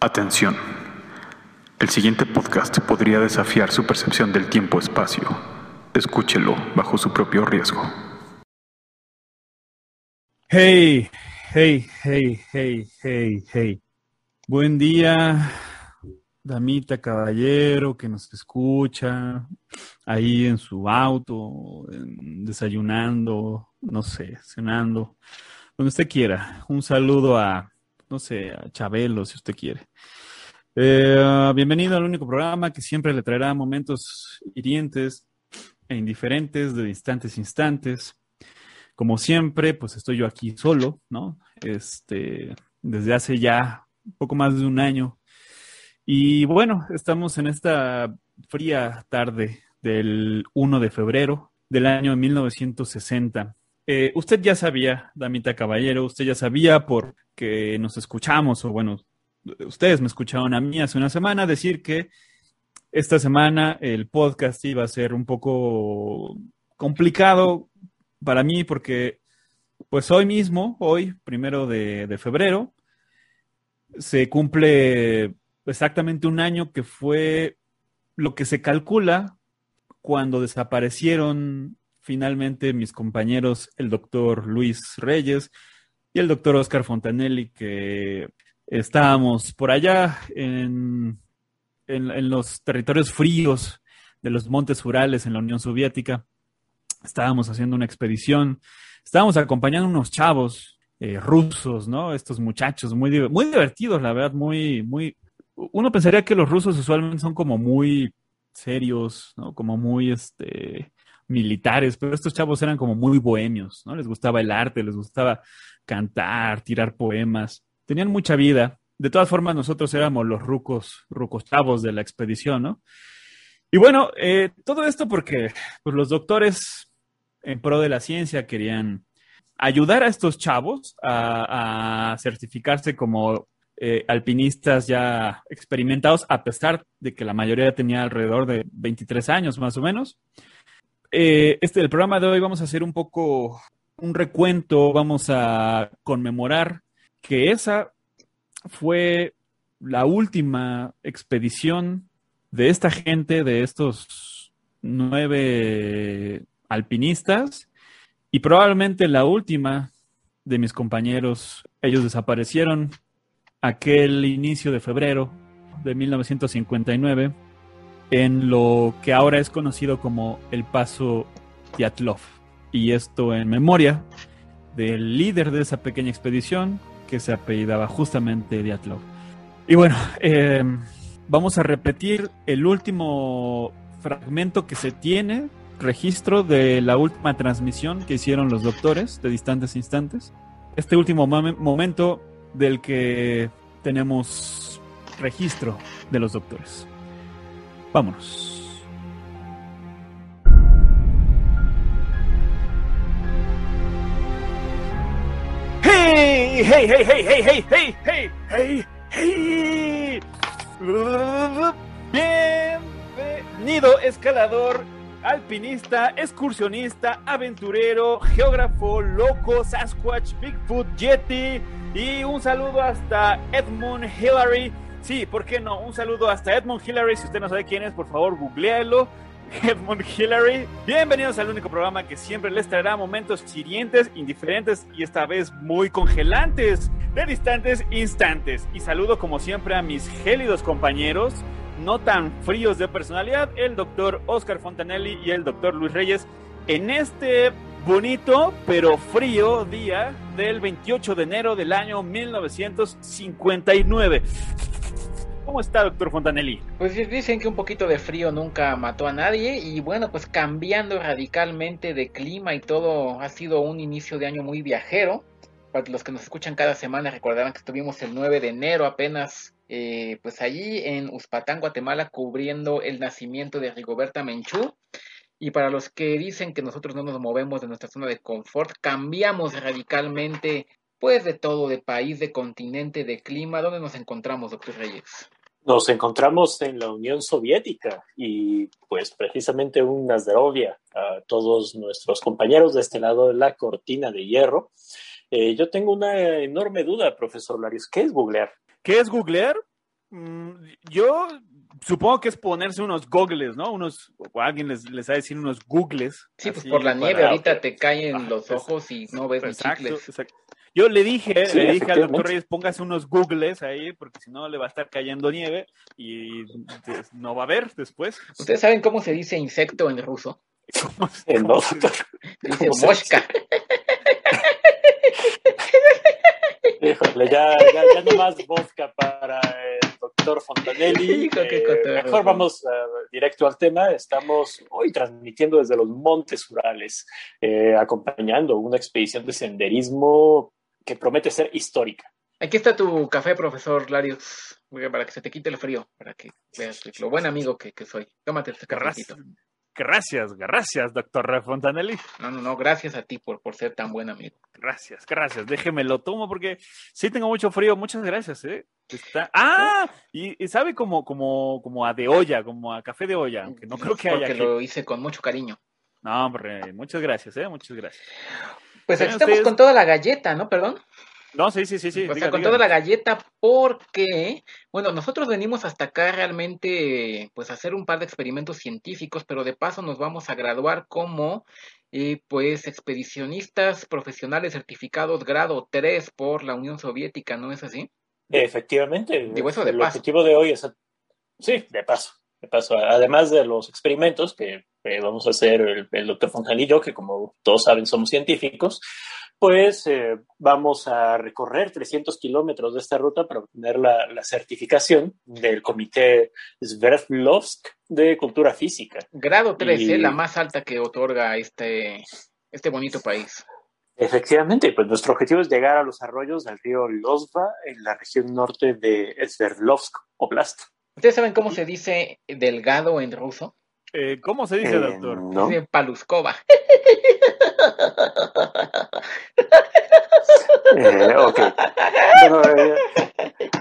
Atención. El siguiente podcast podría desafiar su percepción del tiempo-espacio. Escúchelo bajo su propio riesgo. Hey, hey, hey, hey, hey, hey. Buen día, damita, caballero que nos escucha ahí en su auto, desayunando, no sé, cenando, donde usted quiera. Un saludo a no sé, a Chabelo, si usted quiere. Eh, bienvenido al único programa que siempre le traerá momentos hirientes e indiferentes de instantes a instantes. Como siempre, pues estoy yo aquí solo, ¿no? Este, desde hace ya poco más de un año. Y bueno, estamos en esta fría tarde del 1 de febrero del año 1960. Eh, usted ya sabía, Damita Caballero, usted ya sabía porque nos escuchamos, o bueno, ustedes me escucharon a mí hace una semana decir que esta semana el podcast iba a ser un poco complicado para mí porque pues hoy mismo, hoy, primero de, de febrero, se cumple exactamente un año que fue lo que se calcula cuando desaparecieron finalmente mis compañeros, el doctor Luis Reyes y el doctor Oscar Fontanelli, que estábamos por allá en, en, los territorios fríos de los montes Urales en la Unión Soviética. Estábamos haciendo una expedición, estábamos acompañando unos chavos eh, rusos, ¿no? Estos muchachos muy, muy divertidos, la verdad, muy, muy... Uno pensaría que los rusos usualmente son como muy serios, ¿no? Como muy, este, militares, pero estos chavos eran como muy bohemios, ¿no? Les gustaba el arte, les gustaba cantar, tirar poemas, tenían mucha vida. De todas formas, nosotros éramos los rucos, rucos chavos de la expedición, ¿no? Y bueno, eh, todo esto porque pues, los doctores en pro de la ciencia querían ayudar a estos chavos a, certificarse como eh, alpinistas ya experimentados, a pesar de que la mayoría tenía alrededor de 23 años más o menos. Eh, este, el programa de hoy vamos a hacer un poco un recuento, vamos a conmemorar que esa fue la última expedición de esta gente, de estos nueve alpinistas, y probablemente la última de mis compañeros. Ellos desaparecieron aquel inicio de febrero de 1959 en lo que ahora es conocido como el Paso Yatlov. Y esto en memoria del líder de esa pequeña expedición que se apellidaba justamente Diatlov. Y bueno, eh, vamos a repetir el último fragmento que se tiene, registro de la última transmisión que hicieron los doctores de distantes instantes. Este último momento del que tenemos registro de los doctores. Vámonos. ¡Hey! ¡Hey, hey, hey, hey, hey, hey, hey, hey! Bienvenido, escalador, alpinista, excursionista, aventurero, geógrafo, loco, Sasquatch, Bigfoot, Yeti y un saludo hasta Edmund Hillary Sí, ¿por qué no? Un saludo hasta Edmund Hillary. Si usted no sabe quién es, por favor, googlealo. Edmund Hillary. Bienvenidos al único programa que siempre les traerá momentos hirientes, indiferentes y esta vez muy congelantes de distantes instantes. Y saludo como siempre a mis gélidos compañeros, no tan fríos de personalidad, el doctor Oscar Fontanelli y el doctor Luis Reyes, en este bonito pero frío día del 28 de enero del año 1959. ¿Cómo está, doctor Fontanelli? Pues dicen que un poquito de frío nunca mató a nadie y bueno, pues cambiando radicalmente de clima y todo ha sido un inicio de año muy viajero. Para los que nos escuchan cada semana recordarán que estuvimos el 9 de enero apenas eh, pues allí en Uspatán, Guatemala, cubriendo el nacimiento de Rigoberta Menchú. Y para los que dicen que nosotros no nos movemos de nuestra zona de confort, cambiamos radicalmente pues de todo, de país, de continente, de clima. ¿Dónde nos encontramos, doctor Reyes? Nos encontramos en la Unión Soviética y pues precisamente un Nazdarovia a todos nuestros compañeros de este lado de la cortina de hierro. Eh, yo tengo una enorme duda, profesor Larios. ¿Qué es googlear? ¿Qué es googlear? Mm, yo supongo que es ponerse unos goggles, ¿no? Unos, o alguien les, les va a decir unos googles. Sí, pues por la para- nieve ahorita te caen Ah, los pues, ojos y no ves Exacto, chicles. exacto. Yo le dije, Sí, le dije al doctor Reyes, póngase unos googles ahí, porque si no le va a estar cayendo nieve y pues, no va a haber después. ¿Ustedes saben cómo se dice insecto en ruso? Eh, no, doctor. Se dice ¿Cómo se mosca. Híjole, ya, ya, ya no más vodka para el doctor Fontanelli. Hijo, qué Eh, mejor vamos eh, directo al tema. Estamos hoy transmitiendo desde los Montes Urales, eh, acompañando una expedición de senderismo que promete ser histórica. Aquí está tu café, profesor Larios, para que se te quite el frío, para que veas lo buen amigo que, que soy. Tómate este cafecito. Gracias, gracias, doctor Fontanelli. No, no, no, gracias a ti por, por ser tan buen amigo. Gracias, gracias. Déjeme lo tomo porque sí tengo mucho frío. Muchas gracias, ¿eh? Está... Ah, y, y sabe como, como, como a de olla, como a café de olla, aunque no creo que haya Porque aquí. lo hice con mucho cariño. No, hombre, muchas gracias, ¿eh? Muchas gracias. Pues aquí estamos ustedes- con toda la galleta, ¿no? Perdón. No, sí, sí, sí, sí. o sea, diga, con diga. toda la galleta porque, bueno, nosotros venimos hasta acá realmente, pues, a hacer un par de experimentos científicos, pero de paso nos vamos a graduar como, eh, pues, expedicionistas profesionales certificados grado 3 por la Unión Soviética, ¿no es así? Efectivamente. Digo, eso de el paso. objetivo de hoy es. Sí, de paso. De paso. Además de los experimentos que eh, vamos a hacer el, el doctor Fontanelli y yo, que como todos saben somos científicos, pues eh, vamos a recorrer 300 kilómetros de esta ruta para obtener la, la certificación del Comité Sverdlovsk de Cultura Física. Grado 3, Y- ¿eh? la más alta que otorga este, este bonito país. Efectivamente, pues nuestro objetivo es llegar a los arroyos del río Lozva en la región norte de Sverdlovsk Oblast. ¿Ustedes saben cómo se dice delgado en ruso? Eh, ¿Cómo se dice, Eh, doctor? ¿no? Paluskova. Eh, ok. Bueno, eh,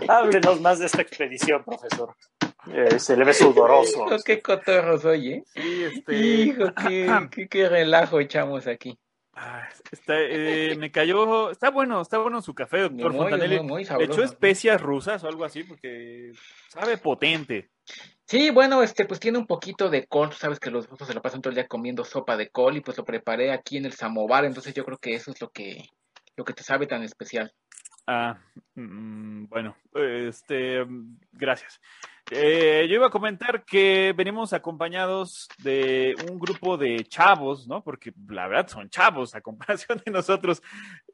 háblenos más de esta expedición, profesor. Eh, se le ve sudoroso. Hijo, qué cotorro soy, ¿eh? Sí, este. Hijo, qué, qué, qué relajo echamos aquí. ah, está, eh, me cayó. Está bueno, está bueno su café, doctor Muy, Fontanelli. muy, muy ¿Le sabroso. echó especias rusas o algo así? Porque sabe potente. Sí, bueno, este, pues tiene un poquito de col. Sabes que los rusos se lo pasan todo el día comiendo sopa de col y pues lo preparé aquí en el samovar. Entonces yo creo que eso es lo que, lo que te sabe tan especial. Ah, mm, bueno, este, gracias. Eh, yo iba a comentar que venimos acompañados de un grupo de chavos, ¿no? Porque la verdad son chavos a comparación de nosotros.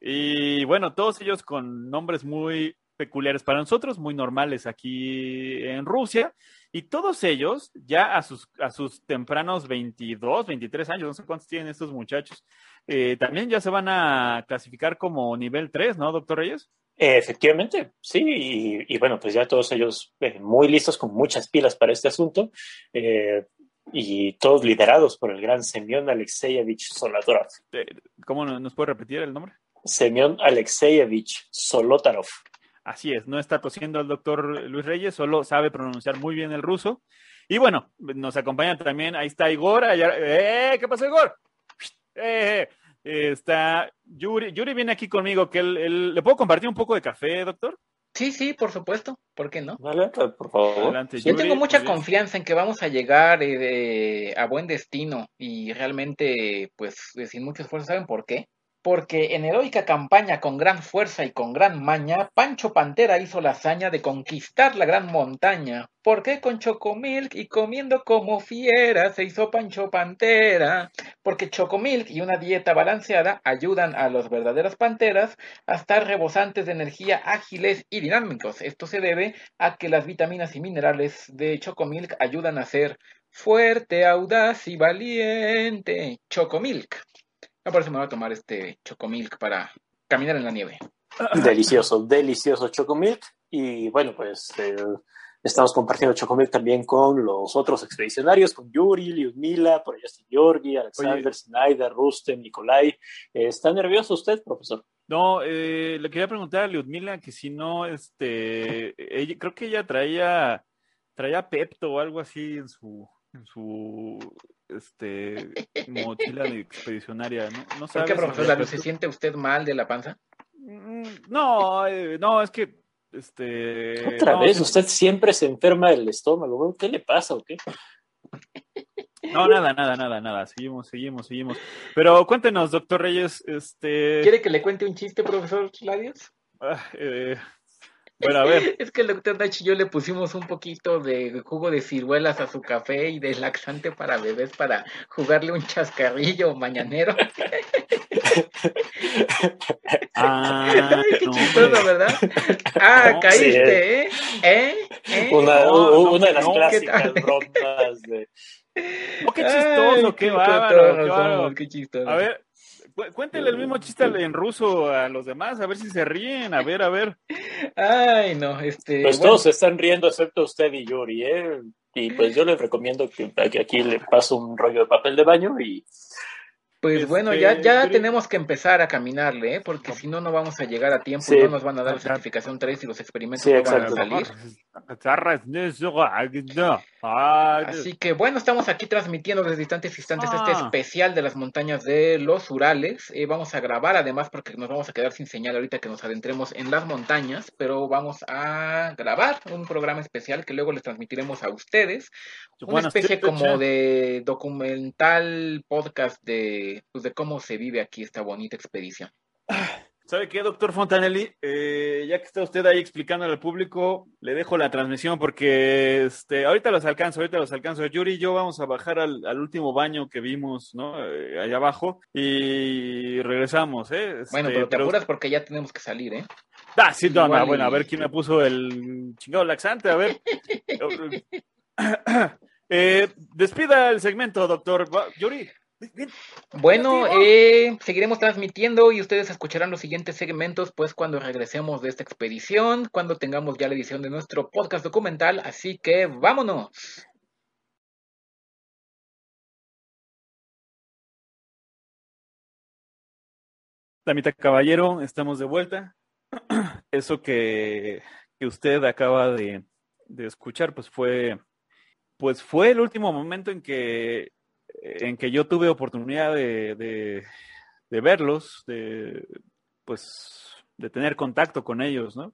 Y bueno, todos ellos con nombres muy peculiares para nosotros, muy normales aquí en Rusia. Y todos ellos, ya a sus, a sus tempranos 22, 23 años, no sé cuántos tienen estos muchachos, eh, también ya se van a clasificar como nivel 3, ¿no, doctor Reyes? Efectivamente, sí. Y, y bueno, pues ya todos ellos eh, muy listos, con muchas pilas para este asunto. eh, y todos liderados por el gran Semyon Alexeyevich Solotarov. ¿Cómo no- nos puede repetir el nombre? Semyon Alexeyevich Solotarov. Así es, no está tosiendo el doctor Luis Reyes, solo sabe pronunciar muy bien el ruso. Y bueno, nos acompaña también, ahí está Igor. allá- ¡Eh! ¿Qué pasó, Igor? Eh, eh, está Yuri. Yuri viene aquí conmigo, que él, él- ¿Le puedo compartir un poco de café, doctor? Sí, sí, por supuesto. ¿Por qué no? Vale, por favor. Adelante, Yo Yuri, tengo mucha confianza en que vamos a llegar eh, de- a buen destino y realmente, pues, sin mucho esfuerzo. ¿Saben por qué? Porque en heroica campaña con gran fuerza y con gran maña, Pancho Pantera hizo la hazaña de conquistar la gran montaña. ¿Por qué con Chocomilk y comiendo como fiera se hizo Pancho Pantera? Porque Chocomilk y una dieta balanceada ayudan a los verdaderos panteras a estar rebosantes de energía, ágiles y dinámicos. Esto se debe a que las vitaminas y minerales de Chocomilk ayudan a ser fuerte, audaz y valiente. Chocomilk. No, por eso me voy a tomar este Chocomilk para caminar en la nieve. Delicioso, delicioso Chocomilk. Y bueno, pues eh, estamos compartiendo Chocomilk también con los otros expedicionarios, con Yuri, Lyudmila, por allá está Georgi, Alexander, Snyder, Rustem, Nikolai. Eh, ¿Está nervioso usted, profesor? No, eh, le quería preguntar a Lyudmila que si no, este, ella- creo que ella traía, traía Pepto o algo así en su, su, este, mochila de expedicionaria, ¿no? ¿No ¿Por sabes qué, profesor Lalo, se siente usted mal de la panza? Mm, No, eh, no, es que Este, Otra no, vez, sí- usted siempre se enferma del estómago. ¿Qué le pasa o qué? No, nada, nada, nada, nada. Seguimos, seguimos, seguimos. Pero cuéntenos, doctor Reyes, este. ¿Quiere que le cuente un chiste, profesor Ladios? ah, eh, bueno, a ver. Es que el doctor Nachi y yo le pusimos un poquito de jugo de ciruelas a su café y de laxante para bebés para jugarle un chascarrillo mañanero. Ah, Ay, qué no, chistoso, hombre. ¿verdad? Ah, No, caíste, ¿eh? ¿Eh? ¿Eh? Una, No, de las no, ¿qué clásicas bromas de. Oh, qué chistoso, Ay, qué qué bárbaro. somos, qué chistoso. A ver, cu- cuéntele el mismo chiste en ruso a los demás, a ver si se ríen. A ver, a ver. Ay, no, este. Pues bueno, todos se están riendo excepto usted y Yuri, ¿eh? Y pues yo les recomiendo que, que aquí le paso un rollo de papel de baño y Pues bueno, Este, ya, ya Yuri- tenemos que empezar a caminarle, ¿eh? porque si no, no vamos a llegar a tiempo Sí. y no nos van a dar la Ya. certificación 3 y los experimentos Sí, no van a salir. Ah, Así que bueno, estamos aquí transmitiendo desde distantes instantes este Ah. especial de las montañas de los Urales. Eh, vamos a grabar además porque nos vamos a quedar sin señal ahorita que nos adentremos en las montañas, pero vamos a grabar un programa especial que luego les transmitiremos a ustedes. Una especie como de documental podcast de, pues, de cómo se vive aquí esta bonita expedición. ¿Sabe qué, doctor Fontanelli? Eh, ya que está usted ahí explicando al público, le dejo la transmisión porque este, ahorita los alcanzo, ahorita los alcanzo. Yuri y yo vamos a bajar al, al último baño que vimos, ¿no? Eh, allá abajo y regresamos, ¿eh? Este, Bueno, pero te apuras porque ya tenemos que salir, ¿eh? Ah, sí, no, no, bueno, a ver quién me puso el chingado laxante, a ver. Eh, despida el segmento, doctor. Yuri. Bueno, eh, seguiremos transmitiendo y ustedes escucharán los siguientes segmentos pues cuando regresemos de esta expedición, cuando tengamos ya la edición de nuestro podcast documental, así que vámonos. Damita Caballero, estamos de vuelta. Eso que, que usted acaba de, de escuchar, pues fue, pues fue el último momento en que, en que yo tuve oportunidad de, de, verlos, de, pues, de tener contacto con ellos, ¿no?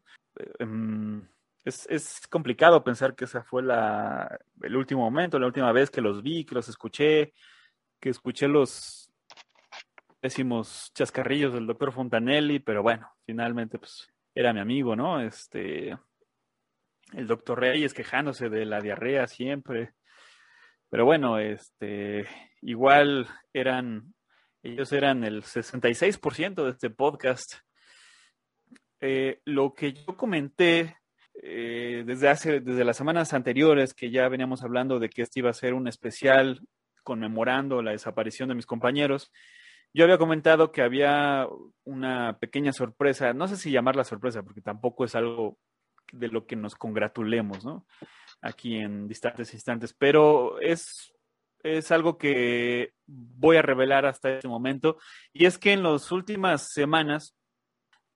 Em, Es, es complicado pensar que esa fue la, el último momento, la última vez que los vi, que los escuché, que escuché los décimos chascarrillos del doctor Fontanelli, pero bueno, finalmente pues era mi amigo, ¿no? Este, el doctor Reyes quejándose de la diarrea siempre. Pero bueno, este, igual eran, ellos eran el 66% de este podcast. Eh, lo que yo comenté eh, desde hace, desde las semanas anteriores, que ya veníamos hablando de que este iba a ser un especial conmemorando la desaparición de mis compañeros, yo había comentado que había una pequeña sorpresa, no sé si llamarla sorpresa, porque tampoco es algo de lo que nos congratulemos, ¿no? Aquí en distantes instantes, pero es, es algo que voy a revelar hasta este momento, y es que en las últimas semanas,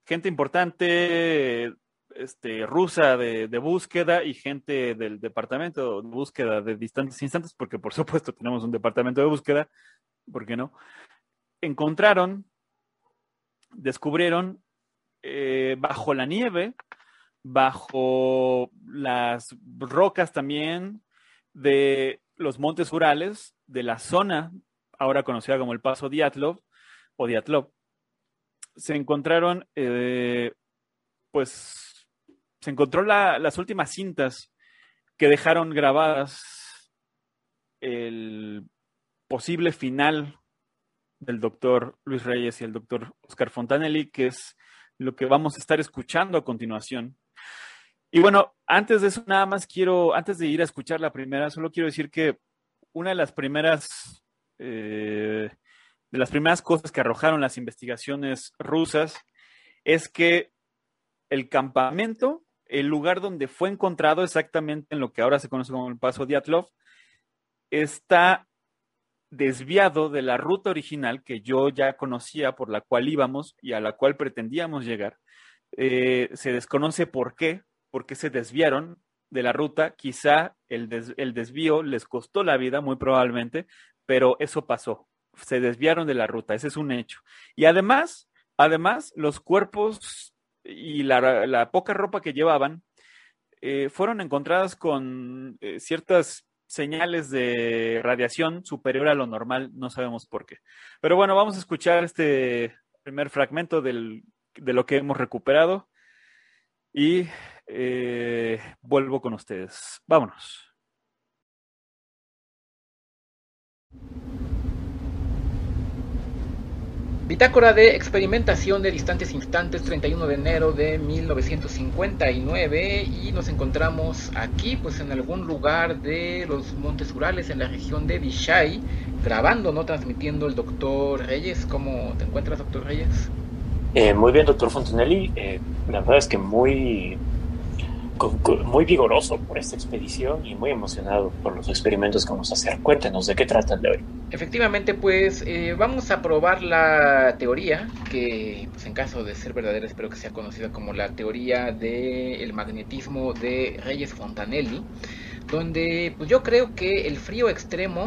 gente importante este, rusa de, de, búsqueda y gente del departamento de búsqueda de distantes instantes, porque por supuesto tenemos un departamento de búsqueda, ¿por qué no? Encontraron, descubrieron eh, bajo la nieve, bajo las rocas también de los montes Urales, de la zona ahora conocida como el Paso Diatlov o Diatlov, se encontraron, eh, pues, se encontró la, las últimas cintas que dejaron grabadas el posible final del doctor Luis Reyes y el doctor Oscar Fontanelli, que es lo que vamos a estar escuchando a continuación. Y bueno, antes de eso, nada más quiero, antes de ir a escuchar la primera, solo quiero decir que una de las primeras, eh, de las primeras cosas que arrojaron las investigaciones rusas es que el campamento, el lugar donde fue encontrado exactamente en lo que ahora se conoce como el Paso Diatlov, está desviado de la ruta original que yo ya conocía, por la cual íbamos y a la cual pretendíamos llegar. Eh, se desconoce por qué, por qué se desviaron de la ruta. Quizá el, des el desvío les costó la vida, muy probablemente, pero eso pasó. Se desviaron de la ruta, ese es un hecho. Y además, además, los cuerpos y la, poca ropa que llevaban eh, fueron encontradas con eh, ciertas señales de radiación superior a lo normal, no sabemos por qué. Pero bueno, vamos a escuchar este primer fragmento de lo que hemos recuperado y eh, vuelvo con ustedes. Vámonos. Bitácora de experimentación de distantes instantes, 31 de enero de 1959 y nos encontramos aquí pues en algún lugar de los Montes Urales en la región de Vishai grabando, no transmitiendo el doctor Reyes. ¿Cómo te encuentras doctor Reyes? Eh, muy bien doctor Fontenelli, eh, la verdad es que muy muy vigoroso por esta expedición y muy emocionado por los experimentos que vamos a hacer. Cuéntenos de qué tratan de hoy. Efectivamente, pues eh, vamos a probar la teoría que, pues, en caso de ser verdadera, espero que sea conocida como la teoría del magnetismo de Reyes Fontanelli, donde pues, yo creo que el frío extremo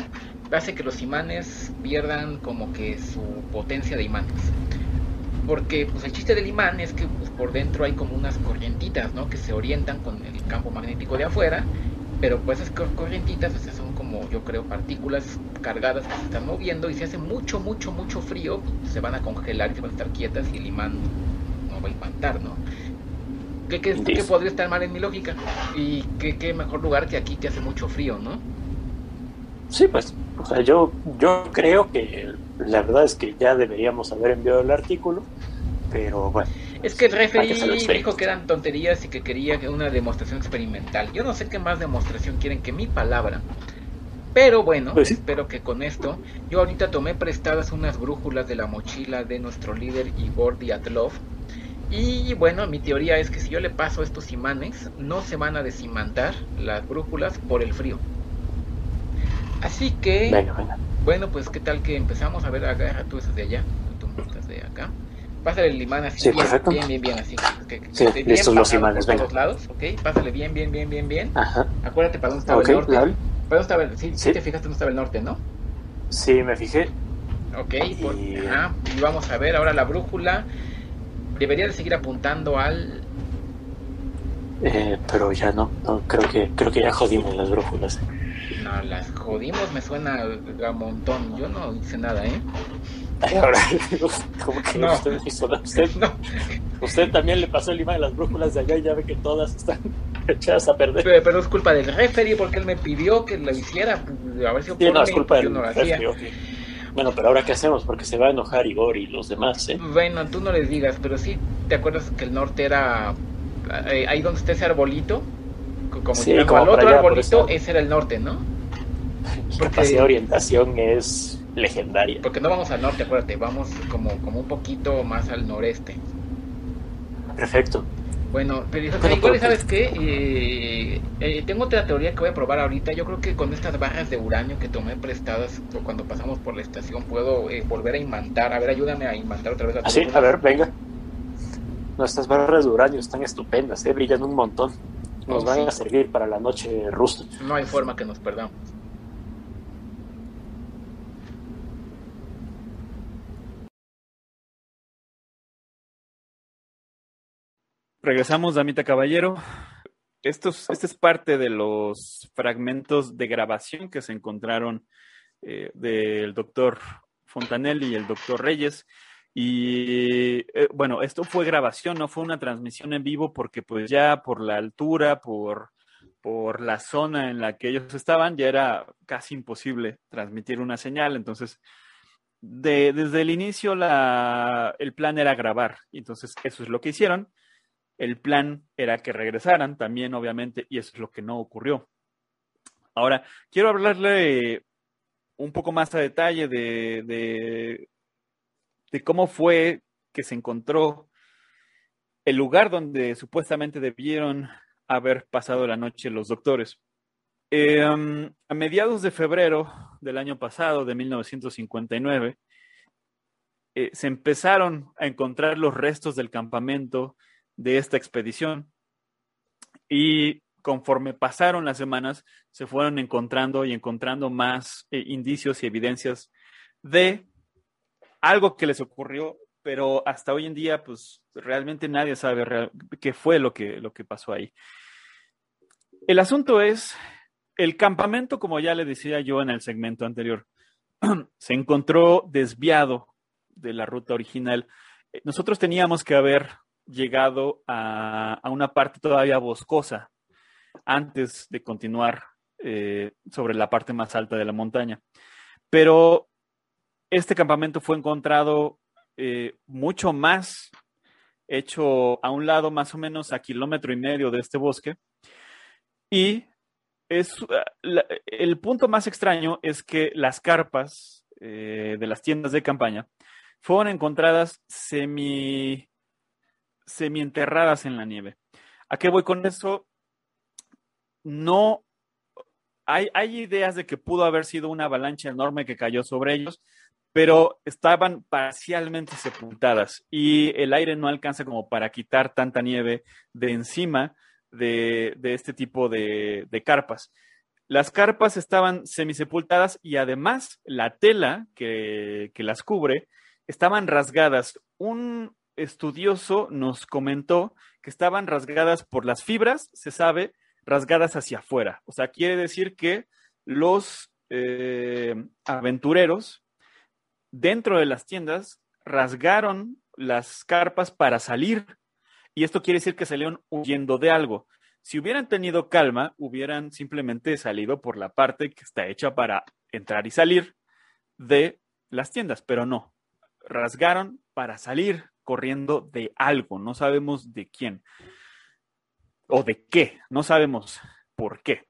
hace que los imanes pierdan como que su potencia de imanes porque pues el chiste del imán es que pues, por dentro hay como unas corrientitas, ¿no? Que se orientan con el campo magnético de afuera, pero pues esas corrientitas son como yo creo partículas cargadas que se están moviendo y si hace mucho, mucho, mucho frío, pues, se van a congelar y se van a estar quietas y el imán no va a imantar, ¿no? ¿Qué, qué, ¿Qué, podría estar mal en mi lógica? Y qué, qué mejor lugar que aquí que hace mucho frío, ¿no? Sí, pues, o sea, yo, yo creo que la verdad es que ya deberíamos haber enviado el artículo, pero bueno. Es que el referee dijo que eran tonterías y que quería una demostración experimental. Yo no sé qué más demostración quieren que mi palabra. Pero bueno, pues espero que con esto. Yo ahorita tomé prestadas unas brújulas de la mochila de nuestro líder Igor Diatlov. Y bueno, mi teoría es que si yo le paso estos imanes, no se van a desimantar las brújulas por el frío. Así que, bueno, pues qué tal que empezamos a ver, agarra tú esas de allá, tú estás de acá. Pásale el imán así, bien, bien, bien, bien, así. Que, sí, listos los imanes, venga. Todos lados, ok, pásale bien, bien, bien, bien, bien. Ajá. Acuérdate para dónde estaba el norte. ¿Para dónde estaba el, sí, sí, te fijaste dónde estaba el norte, ¿no? Sí, me fijé. Ok, y... Ajá, y vamos a ver ahora la brújula. Debería de seguir apuntando al... Eh, pero ya no, no, creo que, creo que ya jodimos las brújulas. No, las jodimos, me suena a montón. Yo no hice nada, ¿eh? ahora, ¿cómo que no. usted hizo nada? Usted, no. usted también le pasó el imán de las brújulas de allá y ya ve que todas están echadas a perder. Pero, es culpa del referee porque él me pidió que lo hiciera. A ver si sí, no, es culpa del no Bueno, pero ahora qué hacemos porque se va a enojar Igor y los demás, ¿eh? Bueno, tú no les digas, pero sí, ¿te acuerdas que el norte era eh, ahí donde está ese arbolito? Como sí, el otro arbolito, ese era el norte, ¿no? La capacidad de orientación es legendaria. Porque no vamos al norte, acuérdate, vamos como, como un poquito más al noreste. Perfecto. Bueno, pero igual, ¿sabes qué? Eh, eh, tengo otra teoría que voy a probar ahorita. Yo creo que con estas barras de uranio que tomé prestadas cuando pasamos por la estación puedo eh, volver a imantar. A ver, ayúdame a imantar otra vez. La sí, a ver, venga. Nuestras barras de uranio están estupendas, ¿eh? brillan un montón. Nos oh, van a servir para la noche rusta. No hay forma que nos perdamos. Regresamos, Damita Caballero. Esto es, este es parte de los fragmentos de grabación que se encontraron eh, del doctor Fontanelli y el doctor Reyes. Y eh, bueno, esto fue grabación, no fue una transmisión en vivo porque pues ya por la altura, por, por la zona en la que ellos estaban, ya era casi imposible transmitir una señal. Entonces, desde el inicio la, el plan era grabar. Entonces, eso es lo que hicieron. El plan era que regresaran también, obviamente, y eso es lo que no ocurrió. Ahora, quiero hablarle un poco más a detalle de, de, cómo fue que se encontró el lugar donde supuestamente debieron haber pasado la noche los doctores. Em, a mediados de febrero del año pasado, de 1959, eh, se empezaron a encontrar los restos del campamento de esta expedición. Y conforme pasaron las semanas, se fueron encontrando y encontrando más eh, indicios y evidencias de algo que les ocurrió pero hasta hoy en día, pues realmente nadie sabe qué fue lo que, lo que pasó ahí. El asunto es, el campamento, como ya le decía yo en el segmento anterior, se encontró desviado de la ruta original. Nosotros teníamos que haber llegado a, una parte todavía boscosa antes de continuar eh, sobre la parte más alta de la montaña. Pero este campamento fue encontrado eh, mucho más hecho a un lado, más o menos a kilómetro y medio de este bosque. Y es, el punto más extraño es que las carpas de las tiendas de campaña fueron encontradas semi, semi enterradas en la nieve. ¿A qué voy con eso? No hay, ideas de que pudo haber sido una avalancha enorme que cayó sobre ellos, pero estaban parcialmente sepultadas y el aire no alcanza como para quitar tanta nieve de encima de, este tipo de, de, carpas. Las carpas estaban semisepultadas y además la tela que, que las cubre estaban rasgadas. Un estudioso nos comentó que estaban rasgadas por las fibras, se sabe, rasgadas hacia afuera. O sea, quiere decir que los eh, aventureros dentro de las tiendas rasgaron las carpas para salir. Y esto quiere decir que salieron huyendo de algo. Si hubieran tenido calma, hubieran simplemente salido por la parte que está hecha para entrar y salir de las tiendas, pero no rasgaron para salir corriendo de algo, no sabemos de quién o de qué, no sabemos por qué.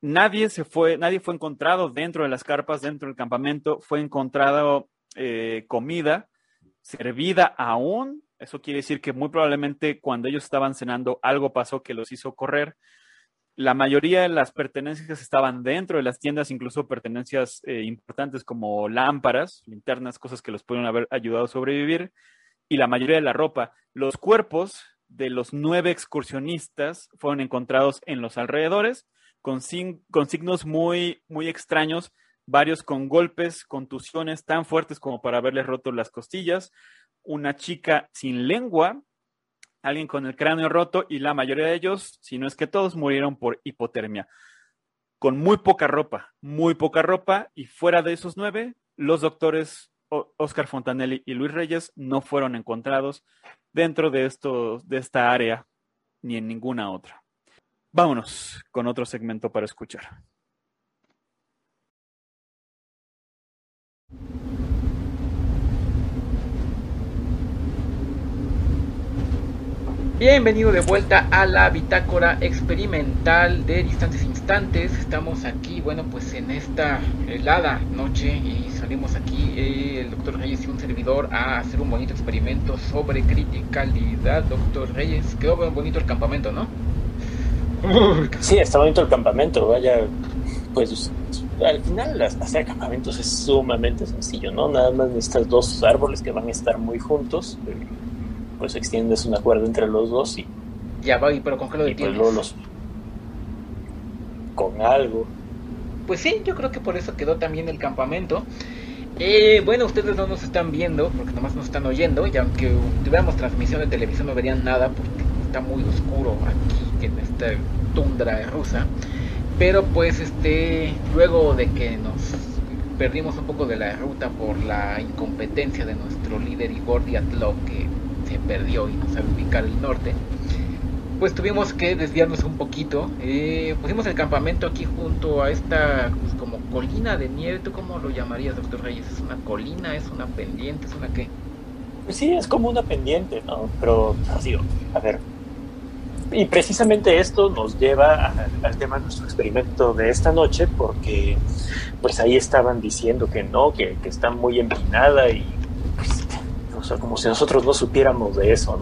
Nadie se fue, nadie fue encontrado dentro de las carpas, dentro del campamento, fue encontrado eh, comida servida aún. Eso quiere decir que muy probablemente cuando ellos estaban cenando algo pasó que los hizo correr la mayoría de las pertenencias estaban dentro de las tiendas, incluso pertenencias eh, importantes como lámparas, linternas, cosas que los pueden haber ayudado a sobrevivir, y la mayoría de la ropa. Los cuerpos de los nueve excursionistas fueron encontrados en los alrededores con, con signos muy, muy extraños, varios con golpes, contusiones tan fuertes como para haberles roto las costillas, una chica sin lengua alguien con el cráneo roto y la mayoría de ellos, si no es que todos, murieron por hipotermia. Con muy poca ropa, muy poca ropa y fuera de esos nueve, los doctores Oscar Fontanelli y Luis Reyes no fueron encontrados dentro de, de esta área ni en ninguna otra. Vámonos con otro segmento para escuchar. Bienvenido de vuelta a la bitácora experimental de Distantes Instantes. Estamos aquí, bueno, pues en esta helada noche y salimos aquí eh, el doctor Reyes y un servidor a hacer un bonito experimento sobre criticalidad. Doctor Reyes, quedó bonito el campamento, ¿no? Sí, está bonito el campamento, vaya, pues al final hacer campamentos es sumamente sencillo, ¿no? Nada más necesitas dos árboles que van a estar muy juntos pues extiendes un acuerdo entre los dos y... Ya va, pero ¿con qué lo pues, detienes? Con algo. Pues sí, yo creo que por eso quedó también el campamento. Eh, bueno, ustedes no nos están viendo, porque nomás nos están oyendo, y aunque tuviéramos transmisión de televisión no verían nada, porque está muy oscuro aquí en esta tundra rusa. Pero pues este, luego de que nos perdimos un poco de la ruta por la incompetencia de nuestro líder Igor Diatlov, que se perdió y no sabe ubicar el norte, pues tuvimos que desviarnos un poquito. Eh, pusimos el campamento aquí junto a esta pues, como colina de nieve. ¿Tú cómo lo llamarías, doctor Reyes? ¿Es una colina? ¿Es una pendiente? ¿Es una qué? Pues sí, es como una pendiente, ¿no? Pero así, a ver. Y precisamente esto nos lleva al tema de nuestro experimento de esta noche, porque pues ahí estaban diciendo que no, que, que está muy empinada y sea, como si nosotros no supiéramos de eso,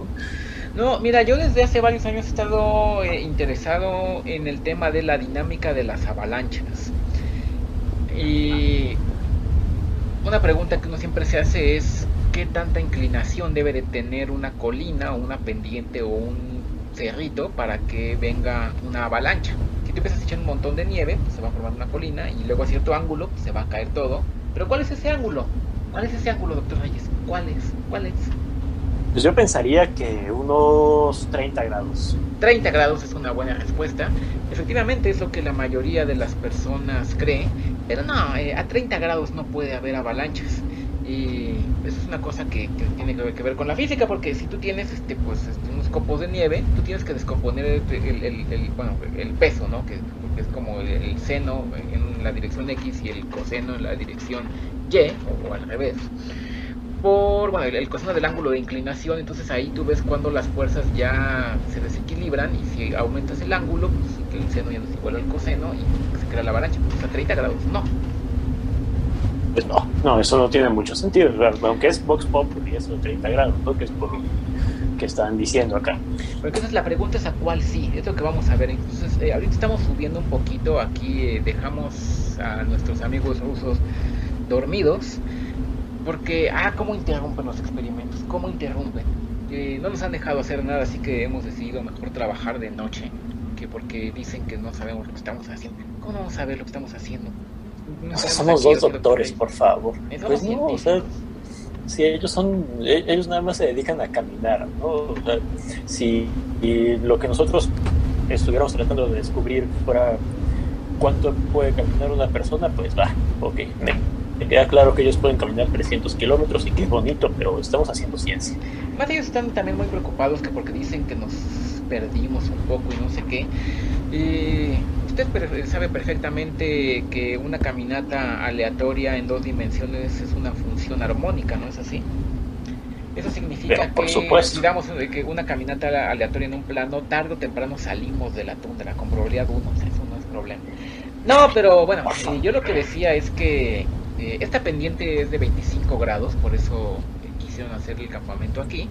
¿no? Mira, yo desde hace varios años he estado eh, interesado en el tema de la dinámica de las avalanchas. Y una pregunta que uno siempre se hace es qué tanta inclinación debe de tener una colina o una pendiente o un cerrito para que venga una avalancha. Si tú empiezas a echar un montón de nieve, pues se va a formar una colina y luego a cierto ángulo pues se va a caer todo. Pero ¿cuál es ese ángulo? ¿Cuál es ese ángulo, doctor Reyes? ¿Cuál es? ¿Cuál es? Pues yo pensaría que unos 30 grados. 30 grados es una buena respuesta. Efectivamente es lo que la mayoría de las personas cree, pero no, eh, a 30 grados no puede haber avalanchas. Y eso es una cosa que, tiene que ver con la física, porque si tú tienes este, pues, este, unos copos de nieve, tú tienes que descomponer el, bueno, el peso, ¿no? Que, es como el, seno en la dirección X y el coseno en la dirección Y, o al revés por bueno, el, coseno del ángulo de inclinación, entonces ahí tú ves cuando las fuerzas ya se desequilibran y si aumentas el ángulo, pues el seno ya no es igual al coseno y se crea la avalancha, pues a 30 grados, no. Pues no, no, eso no tiene mucho sentido, aunque es Vox Pop y eso 30 grados, ¿no? que es por lo que están diciendo acá. Pero entonces la pregunta es a cuál sí, es lo que vamos a ver. Entonces, eh, ahorita estamos subiendo un poquito, aquí eh, dejamos a nuestros amigos rusos dormidos porque, ah, cómo interrumpen los experimentos, cómo interrumpen. Eh, no nos han dejado hacer nada, así que hemos decidido mejor trabajar de noche, que porque dicen que no sabemos lo que estamos haciendo. ¿Cómo no vamos a saber lo que estamos haciendo? somos dos doctores, por favor. Pues no, o sea, si ellos son, e, ellos nada más se dedican a caminar, ¿no? si lo que nosotros estuviéramos tratando de descubrir fuera cuánto puede caminar una persona, pues va, ok, me me queda claro que ellos pueden caminar 300 kilómetros y qué bonito, pero estamos haciendo ciencia. Más ellos están también muy preocupados que porque dicen que nos perdimos un poco y no sé qué. Eh, usted sabe perfectamente que una caminata aleatoria en dos dimensiones es una función armónica, ¿no es así? Eso significa por que, digamos, que una caminata aleatoria en un plano, tarde o temprano salimos de la tundra con probabilidad 1, eso no es problema. No, pero bueno, eh, yo lo que decía es que eh, esta pendiente es de 25 grados, por eso quisieron hacer el campamento aquí.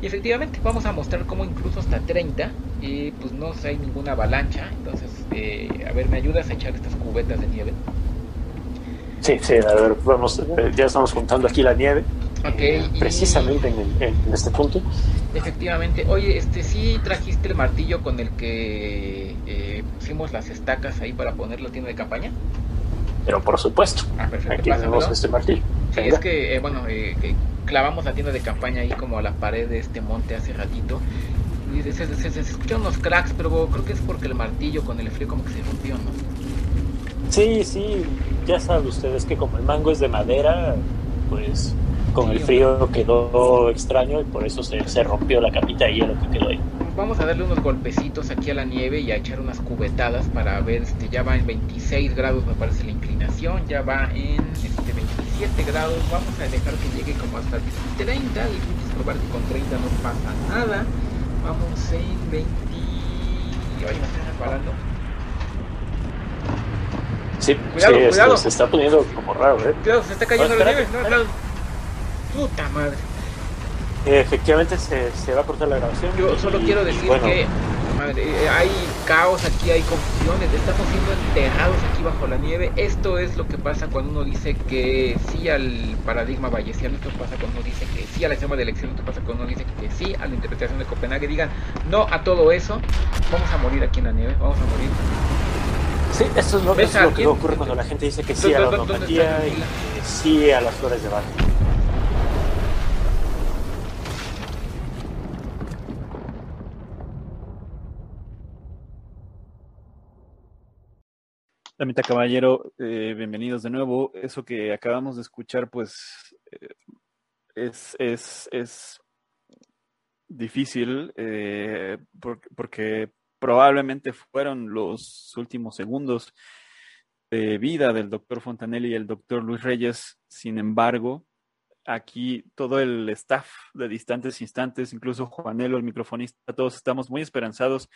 Y efectivamente vamos a mostrar cómo incluso hasta 30, y pues no hay ninguna avalancha. Entonces, eh, a ver, ¿me ayudas a echar estas cubetas de nieve? Sí, sí, a ver, vamos, eh, ya estamos contando aquí la nieve. precisamente en, este punto. Efectivamente. Oye, este sí trajiste el martillo con el que pusimos las estacas ahí para poner la tienda de campaña. Pero por supuesto, ah, perfecto, aquí tenemos este martillo. Sí, es que, eh, bueno, eh, clavamos la tienda de campaña ahí como a la pared de este monte hace ratito. Y se, se, se, escuchan unos cracks, pero creo que es porque el martillo con el frío como que se rompió, ¿no? Sí, sí, ya saben ustedes que como el mango es de madera, pues con el frío quedó extraño y por eso se, se rompió la capita de hielo que quedó ahí vamos a darle unos golpecitos aquí a la nieve y a echar unas cubetadas para ver, este, ya va en 26 grados me parece la inclinación, ya va en este, 27 grados, vamos a dejar que llegue como hasta 30 y probar que con 30 no pasa nada, vamos en 20, y me estoy resbalando. Sí, cuidado, sí, cuidado. Se, está poniendo como raro, ¿eh? Cuidado, se está cayendo la nieve, no, Puta madre. Efectivamente se, se, va a cortar la grabación. Yo solo quiero decir que madre, hay caos aquí, hay confusiones, estamos siendo enterrados aquí bajo la nieve. Esto es lo que pasa cuando uno dice que sí al paradigma bayesiano, esto pasa cuando uno dice que sí al sistema de elección, esto pasa cuando uno dice que sí a la interpretación de Copenhague. Digan no a todo eso, vamos a morir aquí en la nieve, vamos a morir. Sí, esto es lo, es lo que ocurre cuando la gente dice que sí a la homeopatía y sí a las flores de Bach. Damita Caballero, eh, bienvenidos de nuevo. Eso que acabamos de escuchar, pues eh, es, es, es, difícil eh, porque, probablemente fueron los últimos segundos de vida del doctor Fontanelli y el doctor Luis Reyes. Sin embargo, aquí todo el staff de Distantes Instantes, incluso Juanelo, el microfonista, todos estamos muy esperanzados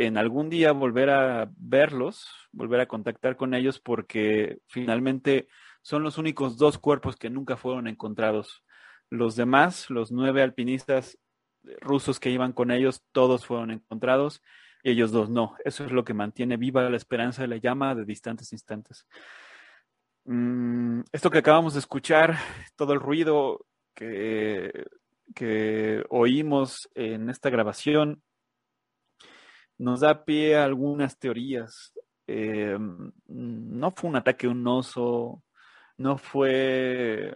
en algún día volver a verlos, volver a contactar con ellos, porque finalmente son los únicos dos cuerpos que nunca fueron encontrados. Los demás, los nueve alpinistas rusos que iban con ellos, todos fueron encontrados y ellos dos no. Eso es lo que mantiene viva la esperanza de la llama de distantes instantes. Mm, esto que acabamos de escuchar, todo el ruido que, que oímos en esta grabación, nos da pie a algunas teorías. Eh, no fue un ataque a un oso, no fue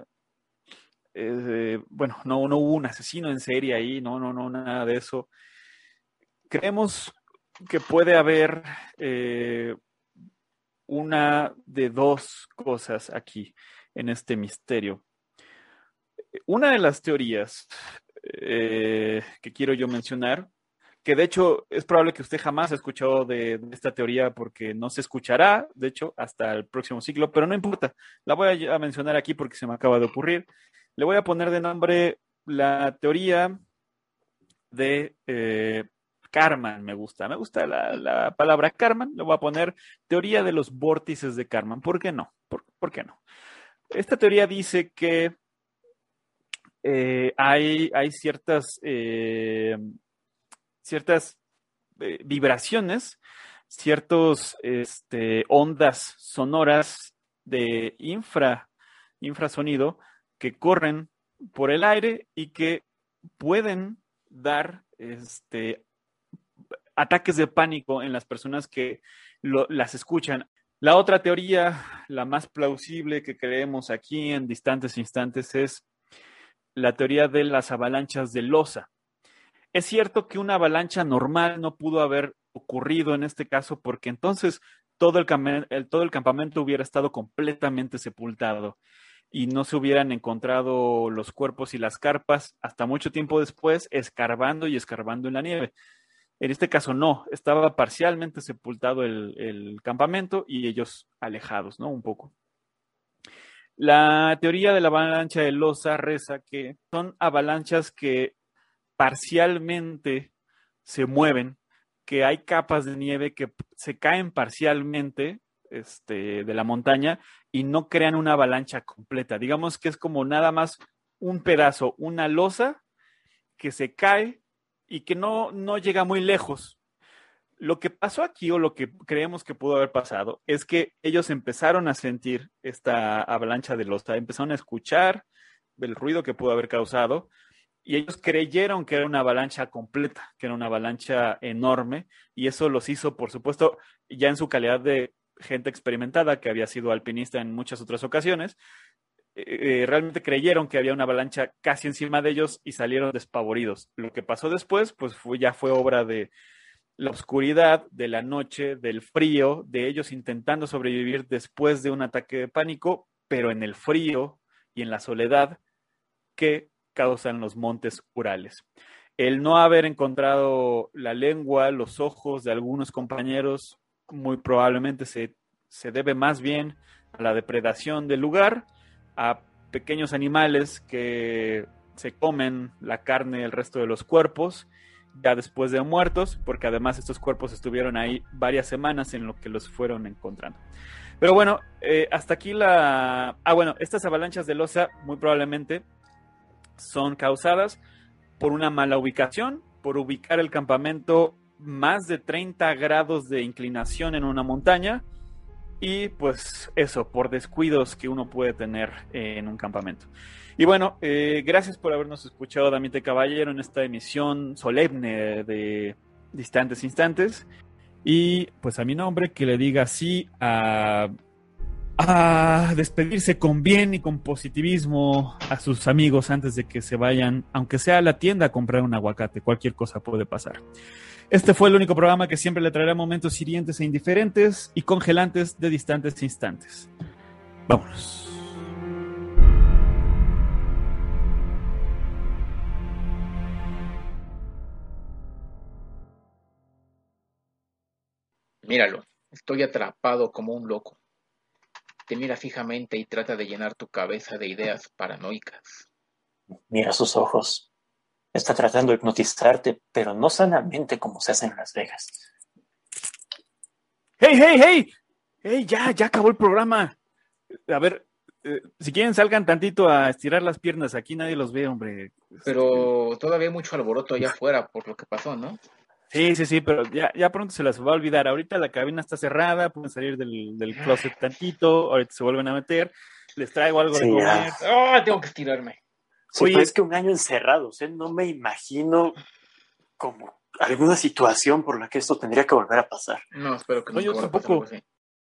eh, bueno, no, hubo un asesino en serie ahí, no, no, no, nada de eso. Creemos que puede haber eh, una de dos cosas aquí en este misterio. Una de las teorías que quiero yo mencionar, que de hecho es probable que usted jamás ha escuchado de, esta teoría porque no se escuchará, de hecho, hasta el próximo ciclo, pero no importa, la voy a, mencionar aquí porque se me acaba de ocurrir. Le voy a poner de nombre la teoría de eh, me gusta, me gusta la, palabra Karman, le voy a poner teoría de los vórtices de Karman, ¿por qué no? ¿Por, qué no? Esta teoría dice que eh, hay, hay, ciertas, eh, ciertas vibraciones, ciertas este, ondas sonoras de infra, infrasonido que corren por el aire y que pueden dar este, ataques de pánico en las personas que las escuchan. La otra teoría, la más plausible que creemos aquí en distantes instantes, es la teoría de las avalanchas de losa. Es cierto que una avalancha normal no pudo haber ocurrido en este caso porque entonces todo el, todo el campamento hubiera estado completamente sepultado y no se hubieran encontrado los cuerpos y las carpas hasta mucho tiempo después, escarbando y escarbando en la nieve. En este caso no, estaba parcialmente sepultado el, campamento y ellos alejados, ¿no? Un poco. La teoría de la avalancha de Loza reza que son avalanchas que parcialmente se mueven, que hay capas de nieve que se caen parcialmente este, de la montaña y no crean una avalancha completa. Digamos que es como nada más un pedazo, una losa que se cae y que no, no llega muy lejos. Lo que pasó aquí o lo que creemos que pudo haber pasado es que ellos empezaron a sentir esta avalancha de losa, empezaron a escuchar el ruido que pudo haber causado y ellos creyeron que era una avalancha completa, que era una avalancha enorme y eso los hizo, por supuesto, ya en su calidad de gente experimentada que había sido alpinista en muchas otras ocasiones, eh, eh, realmente creyeron que había una avalancha casi encima de ellos y salieron despavoridos. Lo que pasó después, pues ya fue obra de la oscuridad, de la noche, del frío, de ellos intentando sobrevivir después de un ataque de pánico, pero en el frío y en la soledad que causan los montes Urales. El no haber encontrado la lengua, los ojos de algunos compañeros muy probablemente se, debe más bien a la depredación del lugar, a pequeños animales que se comen la carne del resto de los cuerpos ya después de muertos, porque además estos cuerpos estuvieron ahí varias semanas en lo que los fueron encontrando. Pero bueno, eh, hasta aquí la... Ah, bueno, estas avalanchas de losa muy probablemente son causadas por una mala ubicación, por ubicar el campamento más de 30 grados de inclinación en una montaña y pues eso, por descuidos que uno puede tener en un campamento. Y bueno, eh, gracias por habernos escuchado, Damite Caballero, en esta emisión solemne de Distantes Instantes. Y pues a mi nombre, que le diga sí a, a despedirse con bien y con positivismo a sus amigos antes de que se vayan, aunque sea a la tienda a comprar un aguacate, cualquier cosa puede pasar. Este fue el único programa que siempre le traerá momentos hirientes e indiferentes y congelantes de distantes instantes. Vámonos. Míralo, estoy atrapado como un loco. Te mira fijamente y trata de llenar tu cabeza de ideas paranoicas. Mira sus ojos. Está tratando de hipnotizarte, pero no sanamente como se hace en Las Vegas. ¡Hey, hey, hey! ¡Hey, ya, ya acabó el programa! A ver, eh, si quieren salgan tantito a estirar las piernas, aquí nadie los ve, hombre. Pero todavía hay mucho alboroto allá afuera por lo que pasó, ¿no? Sí, sí, sí, pero ya, ya pronto se las va a olvidar. Ahorita la cabina está cerrada, pueden salir del, del closet tantito, ahorita se vuelven a meter. Les traigo algo de comer. ¡Oh, tengo que estirarme! Sí, es que un año encerrado, o no me imagino como alguna situación por la que esto tendría que volver a pasar. No, espero que no. yo tampoco.